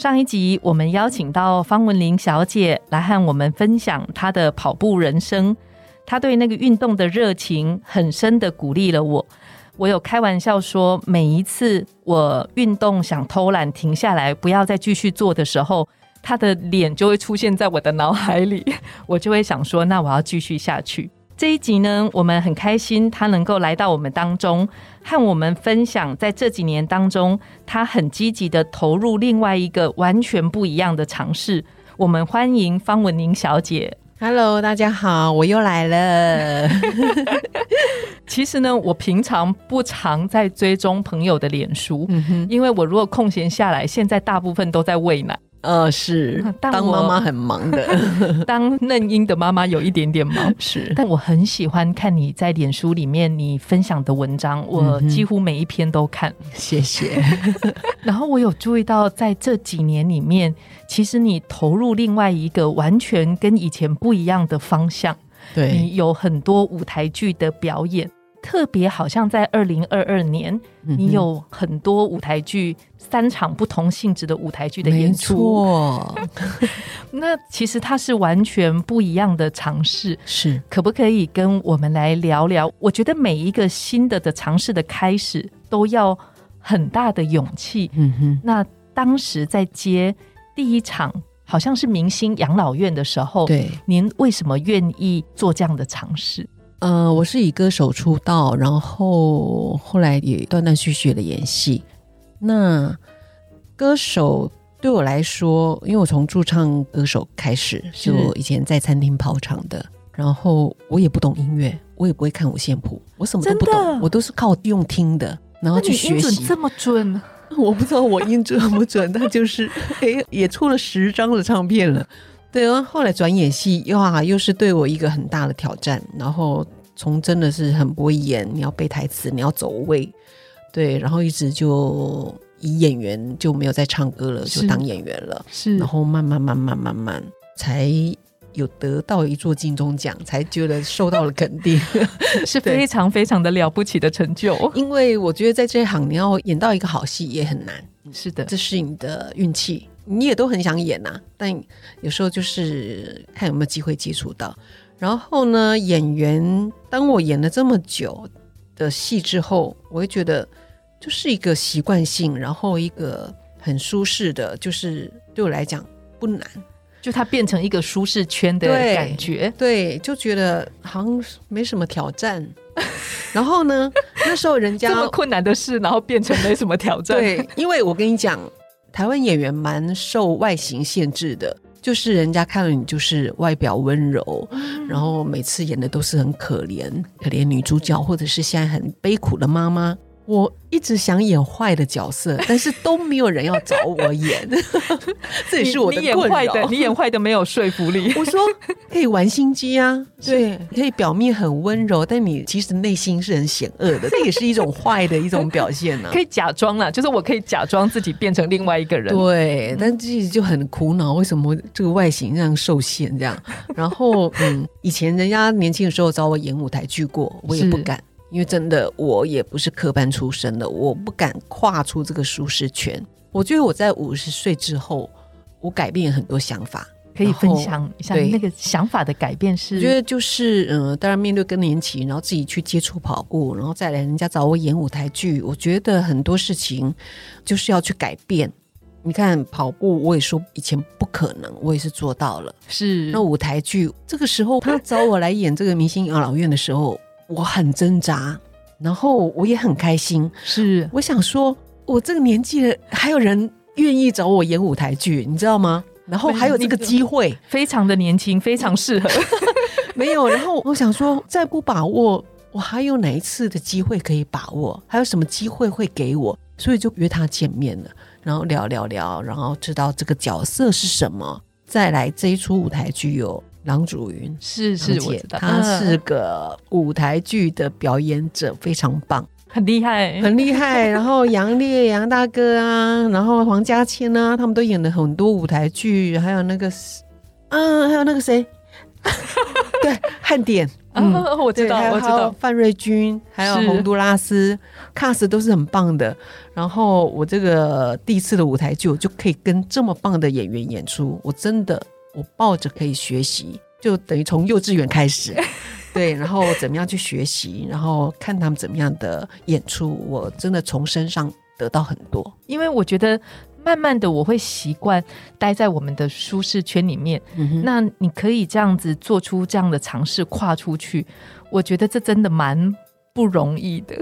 上一集我们邀请到方文玲小姐来和我们分享她的跑步人生，她对那个运动的热情很深的鼓励了我。我有开玩笑说，每一次我运动想偷懒停下来，不要再继续做的时候，她的脸就会出现在我的脑海里，我就会想说，那我要继续下去。这一集呢，我们很开心他能够来到我们当中，和我们分享在这几年当中，他很积极的投入另外一个完全不一样的尝试。我们欢迎方文宁小姐。Hello，大家好，我又来了。其实呢，我平常不常在追踪朋友的脸书，嗯，因为我如果空闲下来，现在大部分都在喂奶。呃，是 当妈妈很忙的，当嫩婴的妈妈有一点点忙，是但我很喜欢看你在脸书里面你分享的文章，我几乎每一篇都看。谢谢。然后我有注意到，在这几年里面，其实你投入另外一个完全跟以前不一样的方向，对，你有很多舞台剧的表演。特别好像在二零二二年，你有很多舞台剧，三场不同性质的舞台剧的演出。那其实它是完全不一样的尝试。是可不可以跟我们来聊聊？我觉得每一个新的的尝试的开始都要很大的勇气。嗯哼，那当时在接第一场好像是明星养老院的时候，对，您为什么愿意做这样的尝试？呃，我是以歌手出道，然后后来也断断续续的演戏。那歌手对我来说，因为我从驻唱歌手开始，是就以前在餐厅跑场的，然后我也不懂音乐，我也不会看五线谱，我什么都不懂，我都是靠用听的，然后去学习。这么准，我不知道我音准不准，但就是诶、也出了十张的唱片了。对啊，后来转演戏，哇，又是对我一个很大的挑战。然后从真的是很不会演，你要背台词，你要走位，对，然后一直就以演员就没有再唱歌了，就当演员了。是然后慢慢慢慢慢慢才有得到一座金钟奖，才觉得受到了肯定。是非常非常的了不起的成就。因为我觉得在这一行，你要演到一个好戏也很难。是的，这是你的运气，你也都很想演呐、但有时候就是看有没有机会接触到。然后呢，演员当我演了这么久的戏之后，我会觉得就是一个习惯性，然后一个很舒适的，就是对我来讲不难。就它变成一个舒适圈的感觉。对，就觉得好像没什么挑战。然后呢，那时候人家这么困难的事，然后变成没什么挑战。对，因为我跟你讲，台湾演员蛮受外形限制的，就是人家看了你就是外表温柔，然后每次演的都是很可怜，可怜女主角，或者是现在很悲苦的妈妈。我一直想演坏的角色，但是都没有人要找我演，这也是我的你演困扰。坏的，你演坏的没有说服力。我说可以玩心机啊，对，可以表面很温柔，但你其实内心是很险恶的，这也是一种坏的一种表现呢、可以假装啦，就是我可以假装自己变成另外一个人。对，但自己就很苦恼，为什么这个外形这样受限这样？然后，嗯，以前人家年轻的时候找我演舞台剧过，我也不敢，因为真的我也不是科班出身的，我不敢跨出这个舒适圈。我觉得我在五十岁之后，我改变很多想法。可以分享一下那个想法的改变是？我觉得就是，嗯、当然面对更年期，然后自己去接触跑步，然后再来人家找我演舞台剧，我觉得很多事情就是要去改变。你看跑步，我也说以前不可能，我也是做到了。是那舞台剧这个时候他找我来演这个明星养老院的时候，我很挣扎，然后我也很开心。是我想说，我这个年纪了，还有人愿意找我演舞台剧，你知道吗？然后还有这个机会，非常的年轻，非常适合。没有。然后我想说，再不把握，我还有哪一次的机会可以把握？还有什么机会会给我？所以就约他见面了，然后聊聊聊，然后知道这个角色是什么。再来这一出舞台剧有郎祖云。是是，我知道，她是嗯个舞台剧的表演者，非常棒，很厉害，很厉害。然后杨烈、杨大哥啊，然后黄家千啊，他们都演了很多舞台剧，还有那个，嗯，还有那个谁，对，汉典，嗯。啊，我知对，道，我知道，范瑞军，还有洪都拉斯，cast 都是很棒的。然后我这个第一次的舞台剧，我就可以跟这么棒的演员演出，我真的我抱着可以学习，就等于从幼稚园开始，对，然后怎么样去学习，然后看他们怎么样的演出，我真的从身上得到很多。因为我觉得慢慢的我会习惯待在我们的舒适圈里面。嗯，那你可以这样子做出这样的尝试，跨出去，我觉得这真的蛮不容易的。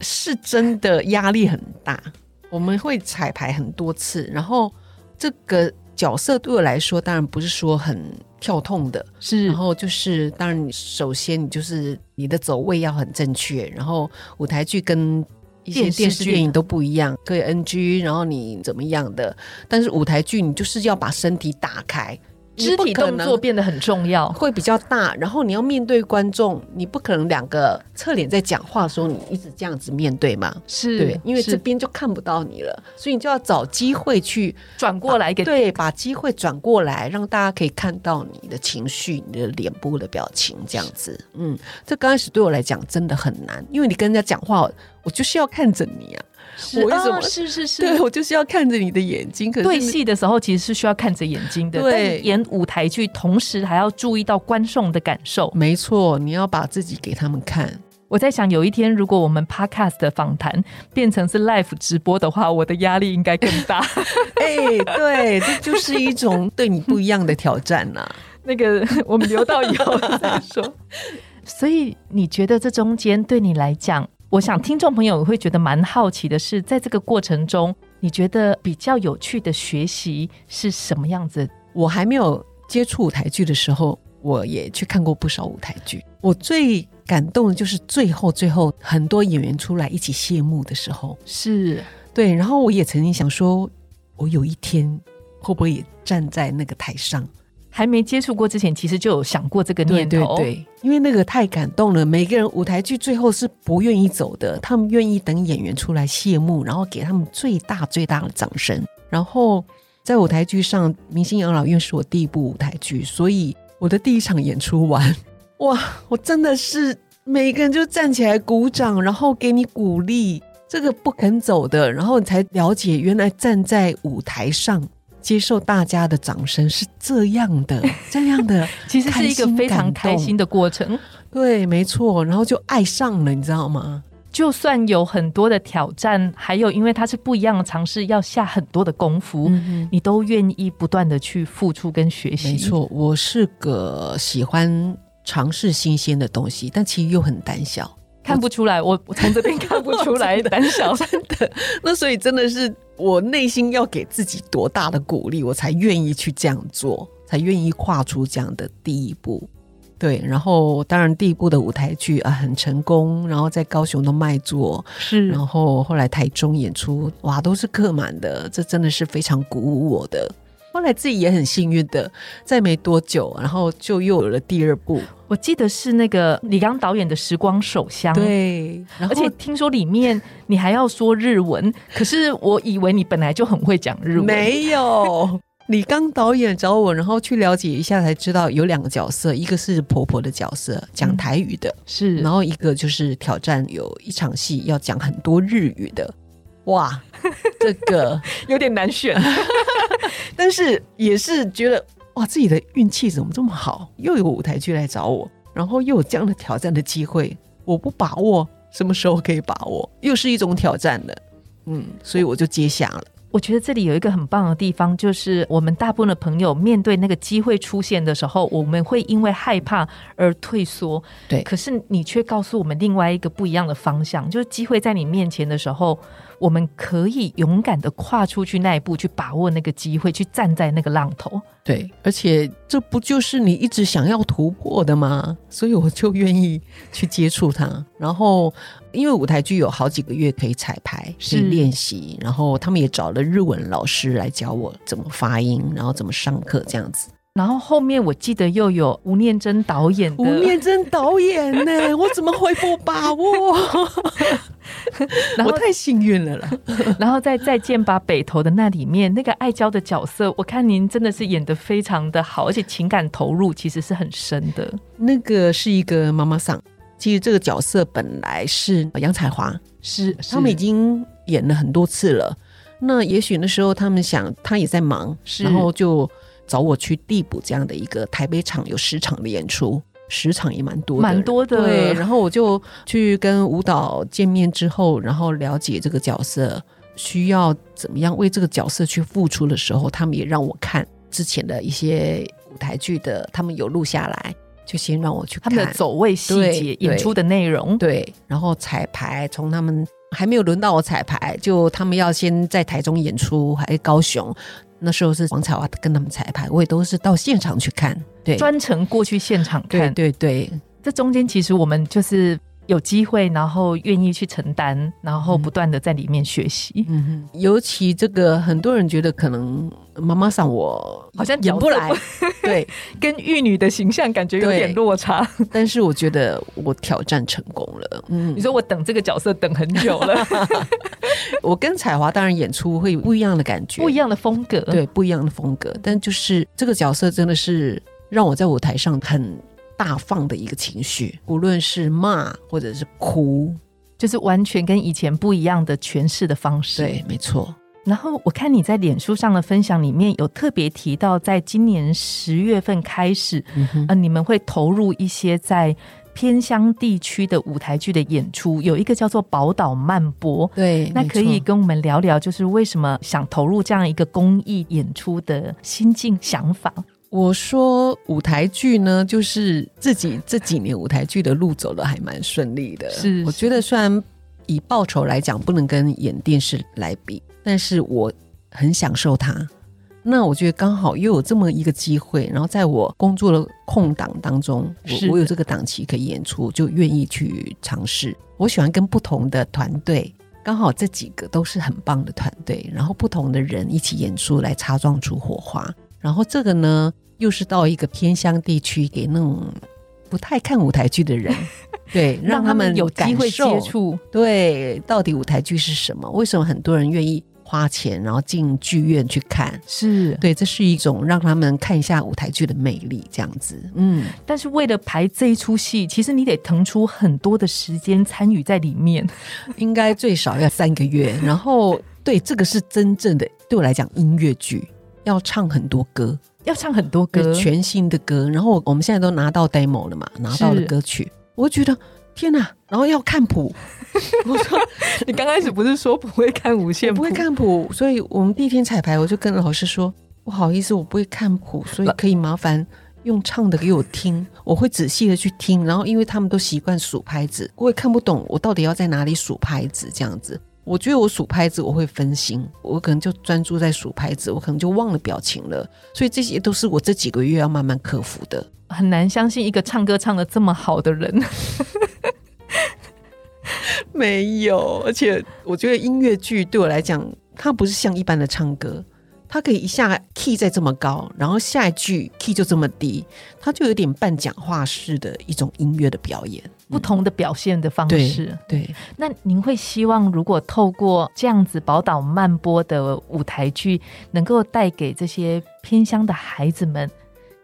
是真的压力很大。我们会彩排很多次，然后这个角色对我来说，当然不是说很跳痛的。是然后就是，当然你首先你就是你的走位要很正确，然后舞台剧跟一些电视剧电视电影都不一样，可以 NG，然后你怎么样的，但是舞台剧你就是要把身体打开，肢体动作变得很重要。会比较大，然后你要面对观众，你不可能两个侧脸在讲话的时候，你一直这样子面对嘛？是对，因为这边就看不到你了，所以你就要找机会去转过来给对，把机会转过来，让大家可以看到你的情绪、你的脸部的表情，这样子。嗯，这刚开始对我来讲真的很难，因为你跟人家讲话，我就是要看着你啊，是我为什么啊是是是，对我就是要看着你的眼睛。可是对戏的时候其实是需要看着眼睛的，对但演舞台剧同时还要注意到观众的感受。没错，你要把自己给他们看。我在想，有一天如果我们 podcast 的访谈变成是 live 直播的话，我的压力应该更大。哎、对，这就是一种对你不一样的挑战呐、那个我们留到以后再说。所以你觉得这中间对你来讲，我想听众朋友会觉得蛮好奇的是，在这个过程中，你觉得比较有趣的学习是什么样子？我还没有接触舞台剧的时候，我也去看过不少舞台剧。我最感动的就是最后最后很多演员出来一起谢幕的时候，是对。然后我也曾经想说，我有一天会不会也站在那个台上？还没接触过之前，其实就有想过这个念头。对对，因为那个太感动了。每个人舞台剧最后是不愿意走的，他们愿意等演员出来谢幕，然后给他们最大最大的掌声。然后在舞台剧上，《明星养老院》是我第一部舞台剧，所以我的第一场演出完，哇，我真的是每个人就站起来鼓掌，然后给你鼓励。这个不肯走的，然后你才了解，原来站在舞台上。接受大家的掌声是这样的，这样的，其实是一个非常开心的。过程。对，没错，然后就爱上了，你知道吗？就算有很多的挑战，还有因为它是不一样的尝试，要下很多的功夫，嗯你都愿意不断的去付出跟学习。没，错，我是个喜欢尝试新鲜的东西，但其实又很胆小。看不出来，我我从这边看不出来 胆小真的。那所以真的是我内心要给自己多大的鼓励，我才愿意去这样做，才愿意跨出这样的第一步。对，然后当然第一部的舞台剧啊很成功，然后在高雄都卖座，是然后后来台中演出，哇，都是客满的，这真的是非常鼓舞我的。后来自己也很幸运的，在没多久，然后就又有了第二部，我记得是那个李刚导演的《时光手香》，，对，而且听说里面你还要说日文，可是我以为你本来就很会讲日文，没有。李刚导演找我，然后去了解一下，才知道有两个角色，一个是婆婆的角色，讲台语的，是，然后一个就是挑战有一场戏要讲很多日语的。哇，这个 有点难选。但是也是觉得哇，自己的运气怎么这么好？又有舞台剧来找我，然后又有这样的挑战的机会，我不把握，什么时候可以把握？又是一种挑战的，嗯，所以我就接下了。我觉得这里有一个很棒的地方，就是我们大部分的朋友面对那个机会出现的时候，我们会因为害怕而退缩。对可是你却告诉我们另外一个不一样的方向，就是机会在你面前的时候，我们可以勇敢的跨出去那一步，去把握那个机会，去站在那个浪头。对，而且这不就是你一直想要突破的吗？所以我就愿意去接触它。然后，因为舞台剧有好几个月可以彩排，可是以练习，然后他们也找了日文老师来教我怎么发音，然后怎么上课这样子。然后后面我记得又有吴念真导演的，吴念真导演呢，我怎么会不把握？然后我太幸运了啦。然后在《再见吧北投》的那里面，那个爱娇的角色，我看您真的是演的非常的好，而且情感投入其实是很深的。那个是一个妈妈桑，其实这个角色本来是杨彩华，是他们已经演了很多次了。那也许那时候他们想，他也在忙，然后就找我去递补这样的一个台北场有十场的演出，十场也蛮多的，蛮多的对，然后我就去跟舞蹈见面之后，然后了解这个角色需要怎么样为这个角色去付出的时候，他们也让我看之前的一些舞台剧的，他们有录下来，就先让我去看他们的走位细节、演出的内容，对，然后彩排，从他们还没有轮到我彩排，就他们要先在台中演出，还高雄。那时候是王彩华跟他们彩排，我也都是到现场去看。对，专程过去现场对看。对对，这中间其实我们就是有机会，然后愿意去承担，然后不断的在里面学习。嗯哼，尤其这个很多人觉得可能妈妈桑我好像演不来角，对，跟玉女的形象感觉有点落差。但是我觉得我挑战成功了。嗯你，说我等这个角色等很久了，我跟彩华当然演出会有不一样的感觉，不一样的风格，对，不一样的风格。但就是这个角色真的是让我在舞台上很大放的一个情绪，无论是骂或者是哭，就是完全跟以前不一样的诠释的方式。对，没错。然后我看你在脸书上的分享里面有特别提到，在今年十月份开始，嗯哼，呃，你们会投入一些在偏乡地区的舞台剧的演出，有一个叫做宝岛漫播。对，那可以跟我们聊聊，就是为什么想投入这样一个公益演出的心境想法？我说舞台剧呢，就是自己这几年舞台剧的路走的还蛮顺利的。是我觉得虽然以报酬来讲不能跟演电视来比，但是我很享受它。那我觉得刚好又有这么一个机会，然后在我工作的空档当中，我我有这个档期可以演出，就愿意去尝试。我喜欢跟不同的团队，刚好这几个都是很棒的团队，然后不同的人一起演出来擦撞出火花。然后这个呢，又是到一个偏乡地区，给那种不太看舞台剧的人，对，让他们有机会接触，对，到底舞台剧是什么？为什么很多人愿意花钱，然后进剧院去看？是对，这是一种让他们看一下舞台剧的魅力，这样子。嗯，但是为了排这一出戏，其实你得腾出很多的时间参与在里面。应该最少要三个月。然后，对，这个是真正的对我来讲音乐剧，要唱很多歌，要唱很多歌，全新的歌。然后我们现在都拿到 demo 了嘛，拿到了歌曲，我觉得天哪！然后要看谱，我说你刚开始不是说不会看五线谱？不会看谱，所以我们第一天彩排，我就跟老师说不好意思，我不会看谱，所以可以麻烦用唱的给我听，我会仔细的去听。然后因为他们都习惯数拍子，我也看不懂我到底要在哪里数拍子这样子。我觉得我数拍子我会分心，我可能就专注在数拍子，我可能就忘了表情了。所以这些都是我这几个月要慢慢克服的。很难相信一个唱歌唱的这么好的人，没有，而且我觉得音乐剧对我来讲，它不是像一般的唱歌，它可以一下 key 在这么高，然后下一句 key 就这么低，它就有点半讲话式的一种音乐的表演。不同的表现的方对式。对，那您会希望，如果透过这样子宝岛慢播的舞台剧，能够带给这些偏乡的孩子们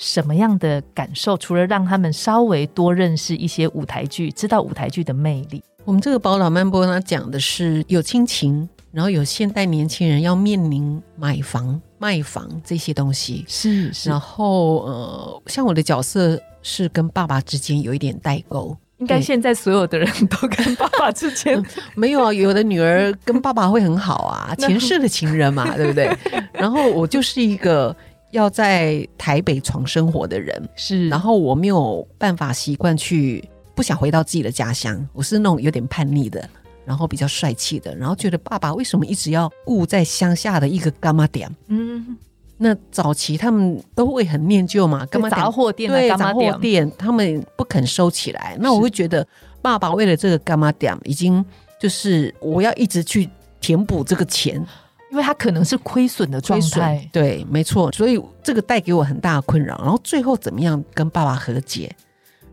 什么样的感受？除了让他们稍微多认识一些舞台剧，知道舞台剧的魅力，我们这个宝岛漫播呢，讲的是有亲情，然后有现代年轻人要面临买房、卖房这些东西。是然后呃，像我的角色是跟爸爸之间有一点代沟，应该现在所有的人都跟爸爸之间没有啊，有的女儿跟爸爸会很好啊，前世的情人嘛，对不对？然后我就是一个要在台北闯生活的人，是，然后我没有办法习惯去，不想回到自己的家乡，我是那种有点叛逆的。然后比较帅气的，然后觉得爸爸为什么一直要顾在乡下的一个干妈店？嗯，那早期他们都会很念旧嘛，干嘛杂货店的对杂货店，他们不肯收起来。那我会觉得，爸爸为了这个干妈店，已经就是我要一直去填补这个钱，因为他可能是亏损的状态，对，没错，所以这个带给我很大的困扰。然后最后怎么样跟爸爸和解，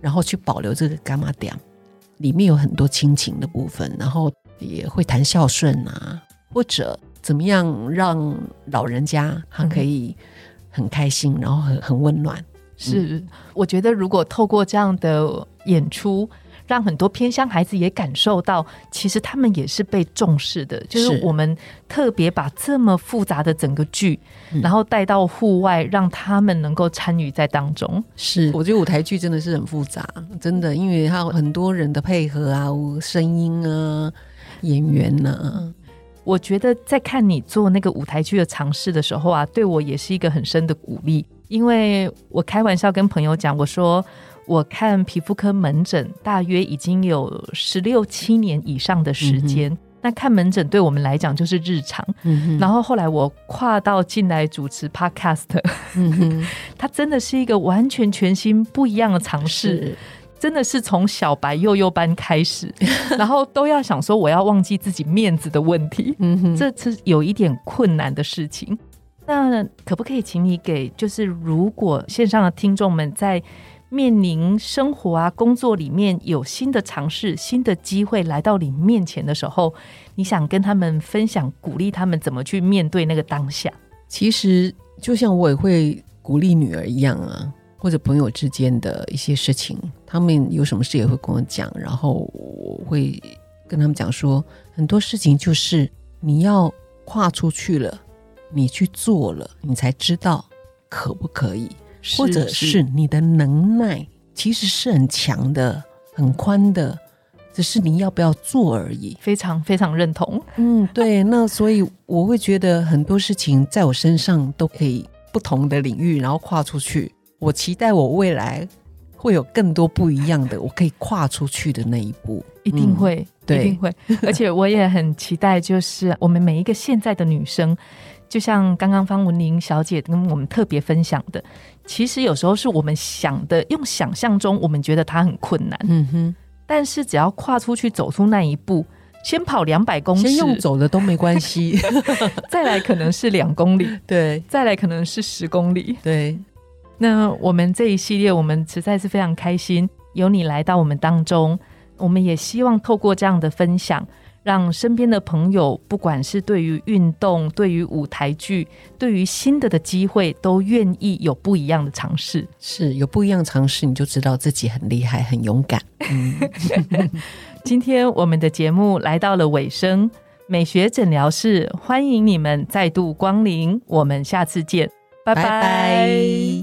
然后去保留这个干妈点，里面有很多亲情的部分，然后也会谈孝顺啊，或者怎么样让老人家他可以很开心，然后很很温暖。是，我觉得如果透过这样的演出，让很多偏乡孩子也感受到，其实他们也是被重视的。就是是我们特别把这么复杂的整个剧，嗯然后带到户外，让他们能够参与在当中。是，我觉得舞台剧真的是很复杂，真的，因为它有很多人的配合啊，声音啊，演员呐、我觉得在看你做那个舞台剧的尝试的时候啊，对我也是一个很深的鼓励。因为我开玩笑跟朋友讲，我说我看皮肤科门诊大约已经有十六七年以上的时间。那看门诊对我们来讲就是日常，嗯，然后后来我跨到进来主持 podcast，嗯，它真的是一个完全全新不一样的尝试。真的是从小白幼幼班开始，然后都要想说我要忘记自己面子的问题，这是有一点困难的事情。那可不可以请你给，就是如果线上的听众们在面临生活啊、工作里面有新的尝试、新的机会来到你面前的时候，你想跟他们分享、鼓励他们怎么去面对那个当下？其实就像我也会鼓励女儿一样啊，或者朋友之间的一些事情，他们有什么事也会跟我讲，然后我会跟他们讲说，很多事情就是你要跨出去了，你去做了，你才知道可不可以，或者是你的能耐其实是很强的、很宽的，只是你要不要做而已。非常非常认同。嗯，对，那所以我会觉得很多事情在我身上都可以不同的领域，然后跨出去。我期待我未来会有更多不一样的，我可以跨出去的那一步。一定会，嗯一定会。而且我也很期待，就是我们每一个现在的女生，就像刚刚方文玲小姐跟我们特别分享的，其实有时候是我们想的，用想象中我们觉得它很困难，嗯哼，但是只要跨出去走出那一步，先跑两百公里，先用走的都没关系。再来可能是两公里，对再来可能是十公里。对，那我们这一系列，我们实在是非常开心，有你来到我们当中。我们也希望透过这样的分享，让身边的朋友，不管是对于运动、对于舞台剧、对于新的的机会，都愿意有不一样的尝试。是有不一样尝试，你就知道自己很厉害、很勇敢。嗯，今天我们的节目来到了尾声，美学诊疗室欢迎你们再度光临，我们下次见，拜拜拜